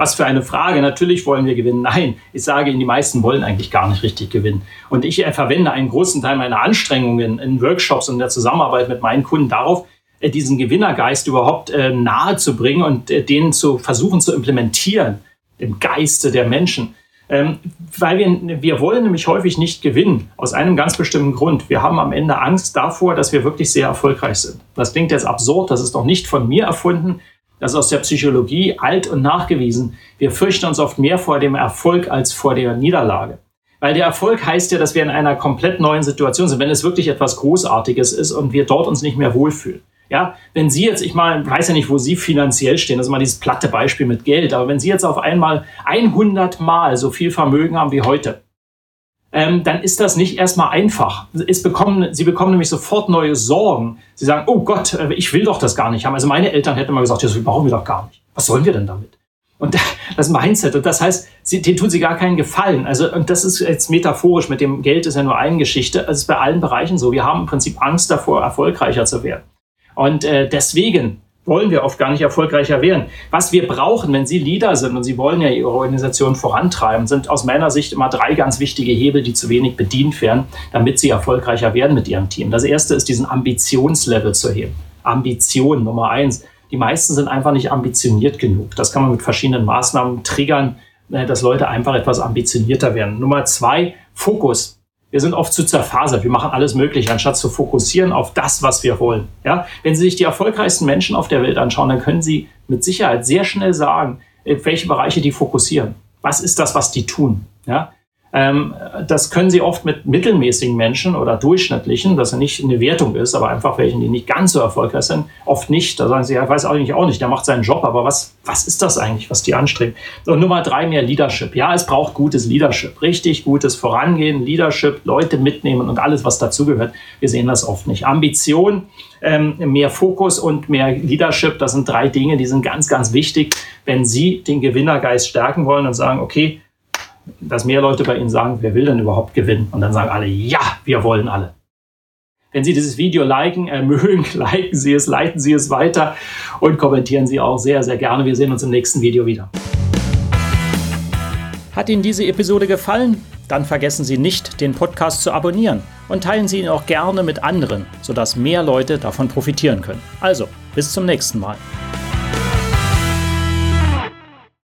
was für eine Frage. Natürlich wollen wir gewinnen. Nein, ich sage Ihnen, die meisten wollen eigentlich gar nicht richtig gewinnen. Und ich verwende einen großen Teil meiner Anstrengungen in Workshops und der Zusammenarbeit mit meinen Kunden darauf, äh, diesen Gewinnergeist überhaupt äh, nahe zu bringen und äh, den zu versuchen zu implementieren im Geiste der Menschen. Ähm, weil wir, wir wollen nämlich häufig nicht gewinnen, aus einem ganz bestimmten Grund. Wir haben am Ende Angst davor, dass wir wirklich sehr erfolgreich sind. Das klingt jetzt absurd, das ist doch nicht von mir erfunden. Das ist aus der Psychologie alt und nachgewiesen. Wir fürchten uns oft mehr vor dem Erfolg als vor der Niederlage. Weil der Erfolg heißt ja, dass wir in einer komplett neuen Situation sind, wenn es wirklich etwas Großartiges ist und wir dort uns nicht mehr wohlfühlen. Ja, wenn Sie jetzt, ich mal, weiß ja nicht, wo Sie finanziell stehen, das ist mal dieses platte Beispiel mit Geld, aber wenn Sie jetzt auf einmal 100 Mal so viel Vermögen haben wie heute, ähm, dann ist das nicht erstmal einfach. Bekommen, sie bekommen nämlich sofort neue Sorgen. Sie sagen, oh Gott, äh, ich will doch das gar nicht haben. Also meine Eltern hätten mal gesagt, das brauchen wir doch gar nicht. Was sollen wir denn damit? Und das Mindset, und das heißt, sie, denen tun sie gar keinen Gefallen. Also, und das ist jetzt metaphorisch, mit dem Geld ist ja nur eine Geschichte. Es ist bei allen Bereichen so. Wir haben im Prinzip Angst davor, erfolgreicher zu werden. Und äh, deswegen wollen wir oft gar nicht erfolgreicher werden. Was wir brauchen, wenn Sie Leader sind und Sie wollen ja Ihre Organisation vorantreiben, sind aus meiner Sicht immer drei ganz wichtige Hebel, die zu wenig bedient werden, damit Sie erfolgreicher werden mit Ihrem Team. Das erste ist, diesen Ambitionslevel zu heben. Ambition Nummer eins. Die meisten sind einfach nicht ambitioniert genug. Das kann man mit verschiedenen Maßnahmen triggern, äh, dass Leute einfach etwas ambitionierter werden. Nummer zwei, Fokus wir sind oft zu zerfasert. Wir machen alles Mögliche, anstatt zu fokussieren auf das, was wir wollen. Ja? Wenn Sie sich die erfolgreichsten Menschen auf der Welt anschauen, dann können Sie mit Sicherheit sehr schnell sagen, welche Bereiche die fokussieren. Was ist das, was die tun? Ja? Ähm, das können Sie oft mit mittelmäßigen Menschen oder durchschnittlichen, dass er nicht eine Wertung ist, aber einfach welchen, die nicht ganz so erfolgreich sind, oft nicht. Da sagen Sie, ja, weiß eigentlich auch nicht, der macht seinen Job, aber was, was ist das eigentlich, was die anstreben? Und Nummer drei, mehr Leadership. Ja, es braucht gutes Leadership, richtig gutes Vorangehen, Leadership, Leute mitnehmen und alles, was dazugehört. Wir sehen das oft nicht. Ambition, ähm, mehr Fokus und mehr Leadership, das sind drei Dinge, die sind ganz, ganz wichtig, wenn Sie den Gewinnergeist stärken wollen und sagen, okay, dass mehr Leute bei Ihnen sagen, wer will denn überhaupt gewinnen? Und dann sagen alle, ja, wir wollen alle. Wenn Sie dieses Video liken, äh, mögen, liken Sie es, leiten Sie es weiter und kommentieren Sie auch sehr, sehr gerne. Wir sehen uns im nächsten Video wieder. Hat Ihnen diese Episode gefallen? Dann vergessen Sie nicht, den Podcast zu abonnieren und teilen Sie ihn auch gerne mit anderen, sodass mehr Leute davon profitieren können. Also, bis zum nächsten Mal.